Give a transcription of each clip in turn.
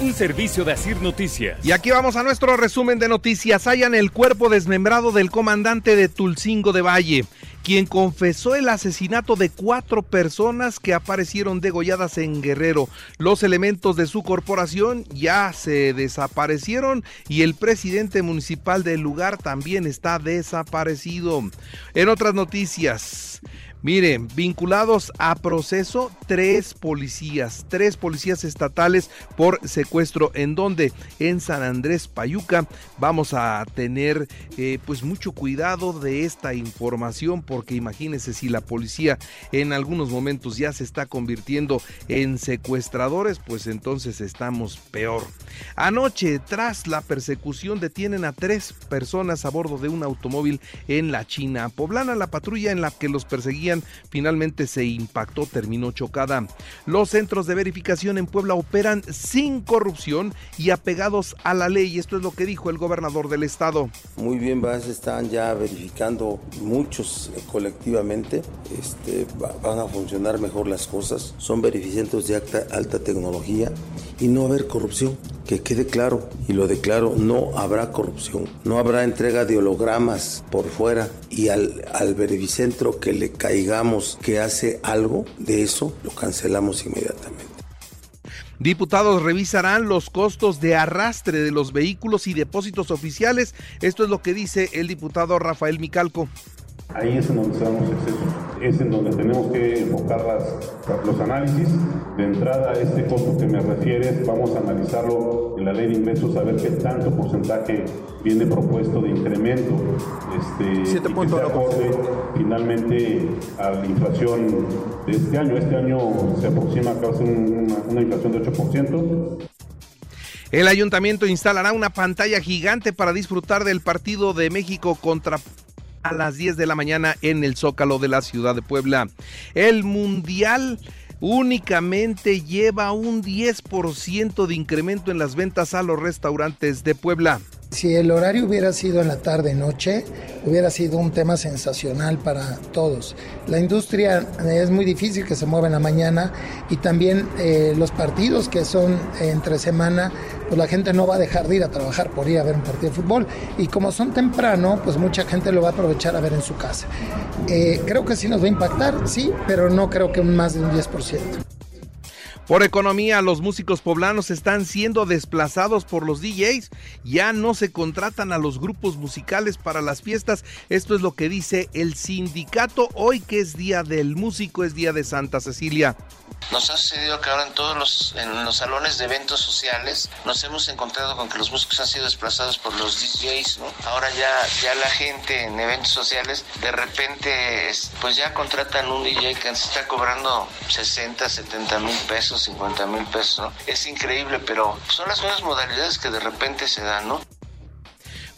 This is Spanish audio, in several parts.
Un servicio de Asir Noticias. Y aquí vamos a nuestro resumen de noticias. Hallan el cuerpo desmembrado del comandante de Tulcingo de Valle, quien confesó el asesinato de cuatro personas que aparecieron degolladas en Guerrero. Los elementos de su corporación ya se desaparecieron y el presidente municipal del lugar también está desaparecido. En otras noticias. Miren, vinculados a proceso tres policías, tres policías estatales por secuestro. ¿En donde En San Andrés Payuca. Vamos a tener eh, pues mucho cuidado de esta información porque imagínense si la policía en algunos momentos ya se está convirtiendo en secuestradores, pues entonces estamos peor. Anoche, tras la persecución, detienen a tres personas a bordo de un automóvil en la China poblana. La patrulla en la que los perseguían finalmente se impactó, terminó chocada. Los centros de verificación en Puebla operan sin corrupción y apegados a la ley. Esto es lo que dijo el gobernador del estado. Muy bien, están ya verificando muchos eh, colectivamente. Este, van a funcionar mejor las cosas. Son verificantes de alta tecnología y no haber corrupción. Que quede claro, y lo declaro, no habrá corrupción, no habrá entrega de hologramas por fuera y al, al que le caigamos que hace algo de eso, lo cancelamos inmediatamente. Diputados revisarán los costos de arrastre de los vehículos y depósitos oficiales. Esto es lo que dice el diputado Rafael Micalco. Ahí es en donde los excesos, es en donde tenemos que enfocar las, los análisis. De entrada, este costo que me refieres, vamos a analizarlo en la ley de ingresos, a ver qué tanto porcentaje viene propuesto de incremento. Este, 7 finalmente a la inflación de este año. Este año se aproxima casi una, una inflación de 8%. El ayuntamiento instalará una pantalla gigante para disfrutar del partido de México contra a las 10 de la mañana en el Zócalo de la ciudad de Puebla. El Mundial únicamente lleva un 10% de incremento en las ventas a los restaurantes de Puebla. Si el horario hubiera sido en la tarde-noche, hubiera sido un tema sensacional para todos. La industria es muy difícil que se mueva en la mañana y también eh, los partidos que son entre semana, pues la gente no va a dejar de ir a trabajar por ir a ver un partido de fútbol. Y como son temprano, pues mucha gente lo va a aprovechar a ver en su casa. Eh, creo que sí nos va a impactar, sí, pero no creo que más de un 10%. Por economía, los músicos poblanos están siendo desplazados por los DJs. Ya no se contratan a los grupos musicales para las fiestas. Esto es lo que dice el sindicato hoy que es Día del Músico, es Día de Santa Cecilia. Nos ha sucedido que ahora en todos los, en los salones de eventos sociales nos hemos encontrado con que los músicos han sido desplazados por los DJs, ¿no? Ahora ya, ya la gente en eventos sociales de repente pues ya contratan un DJ que se está cobrando 60, 70 mil pesos, 50 mil pesos, ¿no? Es increíble, pero son las nuevas modalidades que de repente se dan, ¿no?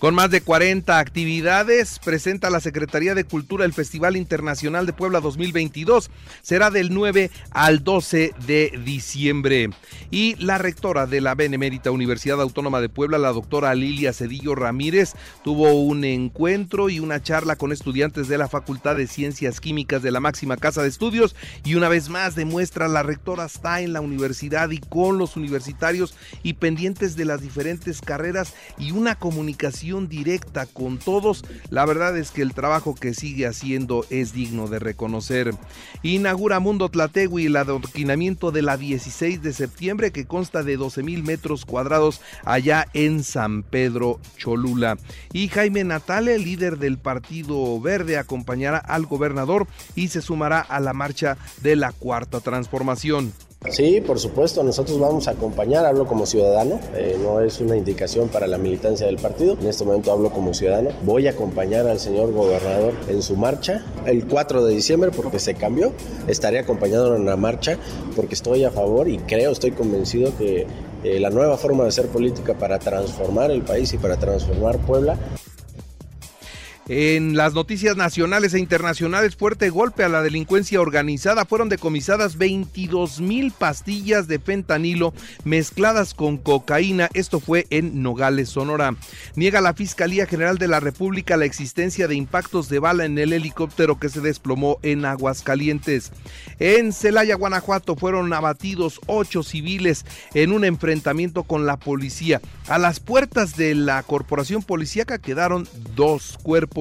Con más de 40 actividades, presenta la Secretaría de Cultura el Festival Internacional de Puebla 2022. Será del 9 al 12 de diciembre. Y la rectora de la Benemérita Universidad Autónoma de Puebla, la doctora Lilia Cedillo Ramírez, tuvo un encuentro y una charla con estudiantes de la Facultad de Ciencias Químicas de la máxima casa de estudios. Y una vez más demuestra la rectora está en la universidad y con los universitarios y pendientes de las diferentes carreras y una comunicación directa con todos, la verdad es que el trabajo que sigue haciendo es digno de reconocer. Inaugura Mundo Tlategui el adoquinamiento de la 16 de septiembre que consta de 12 mil metros cuadrados allá en San Pedro Cholula. Y Jaime Natale, líder del Partido Verde, acompañará al gobernador y se sumará a la marcha de la Cuarta Transformación. Sí, por supuesto, nosotros vamos a acompañar, hablo como ciudadano, eh, no es una indicación para la militancia del partido, en este momento hablo como ciudadano, voy a acompañar al señor gobernador en su marcha el 4 de diciembre porque se cambió, estaré acompañado en la marcha porque estoy a favor y creo, estoy convencido que eh, la nueva forma de hacer política para transformar el país y para transformar Puebla en las noticias nacionales e internacionales, fuerte golpe a la delincuencia organizada. Fueron decomisadas 22 mil pastillas de fentanilo mezcladas con cocaína. Esto fue en Nogales, Sonora. Niega la Fiscalía General de la República la existencia de impactos de bala en el helicóptero que se desplomó en Aguascalientes. En Celaya, Guanajuato, fueron abatidos ocho civiles en un enfrentamiento con la policía. A las puertas de la corporación policíaca quedaron dos cuerpos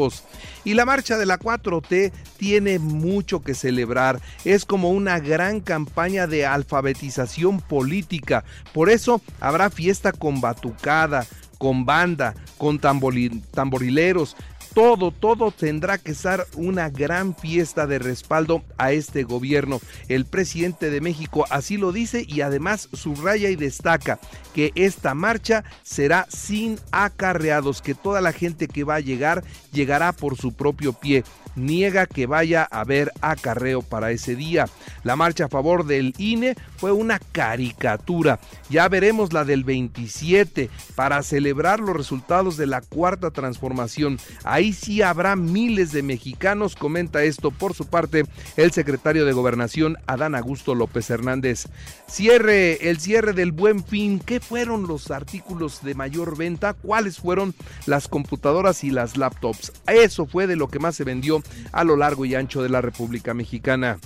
y la marcha de la 4T tiene mucho que celebrar. Es como una gran campaña de alfabetización política. Por eso habrá fiesta con batucada, con banda, con tamborileros, todo, todo tendrá que ser una gran fiesta de respaldo a este gobierno. El presidente de México así lo dice y además subraya y destaca que esta marcha será sin acarreados, que toda la gente que va a llegar llegará por su propio pie niega que vaya a haber acarreo para ese día. La marcha a favor del INE fue una caricatura. Ya veremos la del 27 para celebrar los resultados de la cuarta transformación. Ahí sí habrá miles de mexicanos, comenta esto por su parte el secretario de Gobernación Adán Augusto López Hernández. Cierre, el cierre del buen fin. ¿Qué fueron los artículos de mayor venta? ¿Cuáles fueron las computadoras y las laptops? Eso fue de lo que más se vendió a lo largo y ancho de la República Mexicana.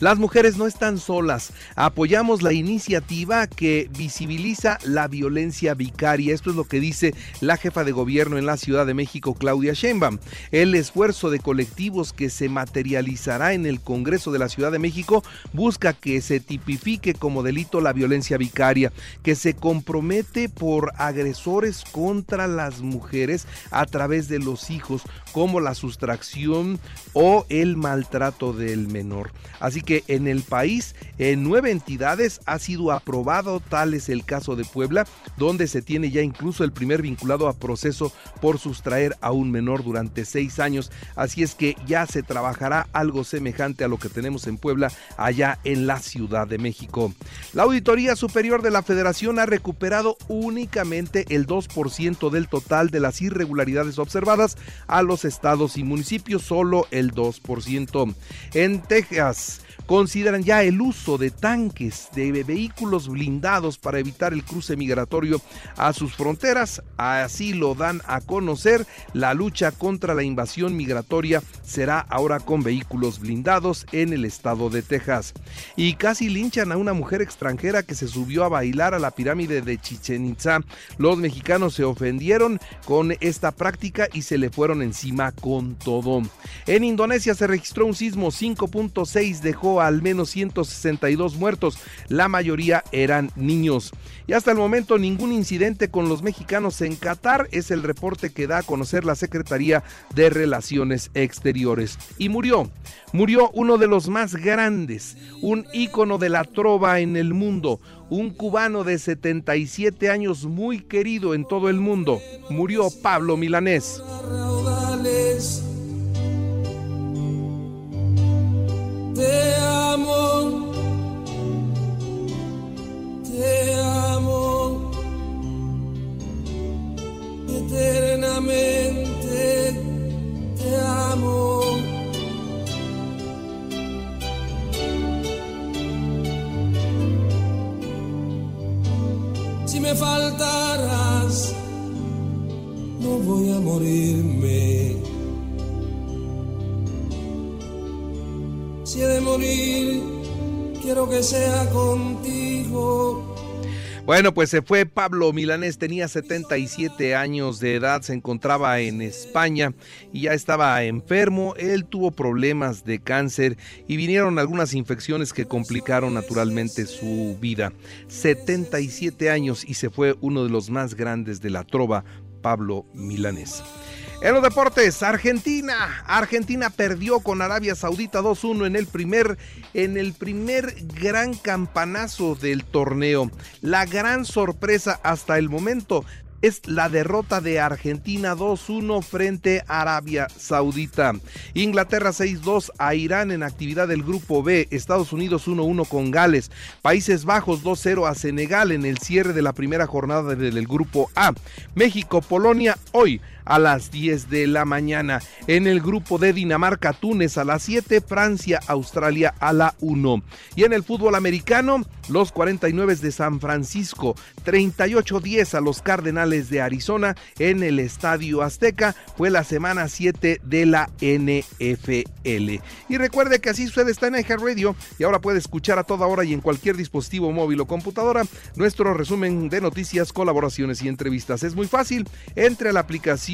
Las mujeres no están solas. Apoyamos la iniciativa que visibiliza la violencia vicaria. Esto es lo que dice la jefa de gobierno en la Ciudad de México, Claudia Sheinbaum. El esfuerzo de colectivos que se materializará en el Congreso de la Ciudad de México busca que se tipifique como delito la violencia vicaria, que se compromete por agresores contra las mujeres a través de los hijos, como la sustracción o el maltrato del menor. Así que en el país en nueve entidades ha sido aprobado, tal es el caso de Puebla, donde se tiene ya incluso el primer vinculado a proceso por sustraer a un menor durante seis años. Así es que ya se trabajará algo semejante a lo que tenemos en Puebla, allá en la Ciudad de México. La Auditoría Superior de la Federación ha recuperado únicamente el 2% del total de las irregularidades observadas a los estados y municipios, solo el 2%. En Texas, consideran ya el uso de tanques de vehículos blindados para evitar el cruce migratorio a sus fronteras. Así lo dan a conocer. La lucha contra la invasión migratoria será ahora con vehículos blindados en el estado de Texas. Y casi linchan a una mujer extranjera que se subió a bailar a la pirámide de Chichen Itza. Los mexicanos se ofendieron con esta práctica y se le fueron encima con todo. En Indonesia se registró un sismo 5.6 al menos 162 muertos, la mayoría eran niños. Y hasta el momento ningún incidente con los mexicanos en Qatar es el reporte que da a conocer la Secretaría de Relaciones Exteriores. Y murió, murió uno de los más grandes, un ícono de la trova en el mundo, un cubano de 77 años muy querido en todo el mundo. Murió Pablo Milanés. Eternamente te amo. Si me faltaras, no voy a morirme. Si he de morir, quiero que sea contigo. Bueno, pues se fue Pablo Milanés, tenía 77 años de edad, se encontraba en España y ya estaba enfermo. Él tuvo problemas de cáncer y vinieron algunas infecciones que complicaron naturalmente su vida. 77 años y se fue uno de los más grandes de la trova, Pablo Milanés. En los deportes, Argentina. Argentina perdió con Arabia Saudita 2-1 en el primer en el primer gran campanazo del torneo. La gran sorpresa hasta el momento es la derrota de Argentina 2-1 frente a Arabia Saudita. Inglaterra 6-2 a Irán en actividad del Grupo B. Estados Unidos 1-1 con Gales. Países Bajos 2-0 a Senegal en el cierre de la primera jornada del Grupo A. México, Polonia hoy a las 10 de la mañana. En el grupo de Dinamarca, Túnez a las 7, Francia, Australia a la 1. Y en el fútbol americano, los 49 de San Francisco, 38-10 a los Cardenales de Arizona en el Estadio Azteca. Fue la semana 7 de la NFL. Y recuerde que así sucede está en Radio y ahora puede escuchar a toda hora y en cualquier dispositivo móvil o computadora nuestro resumen de noticias, colaboraciones y entrevistas. Es muy fácil, entre a la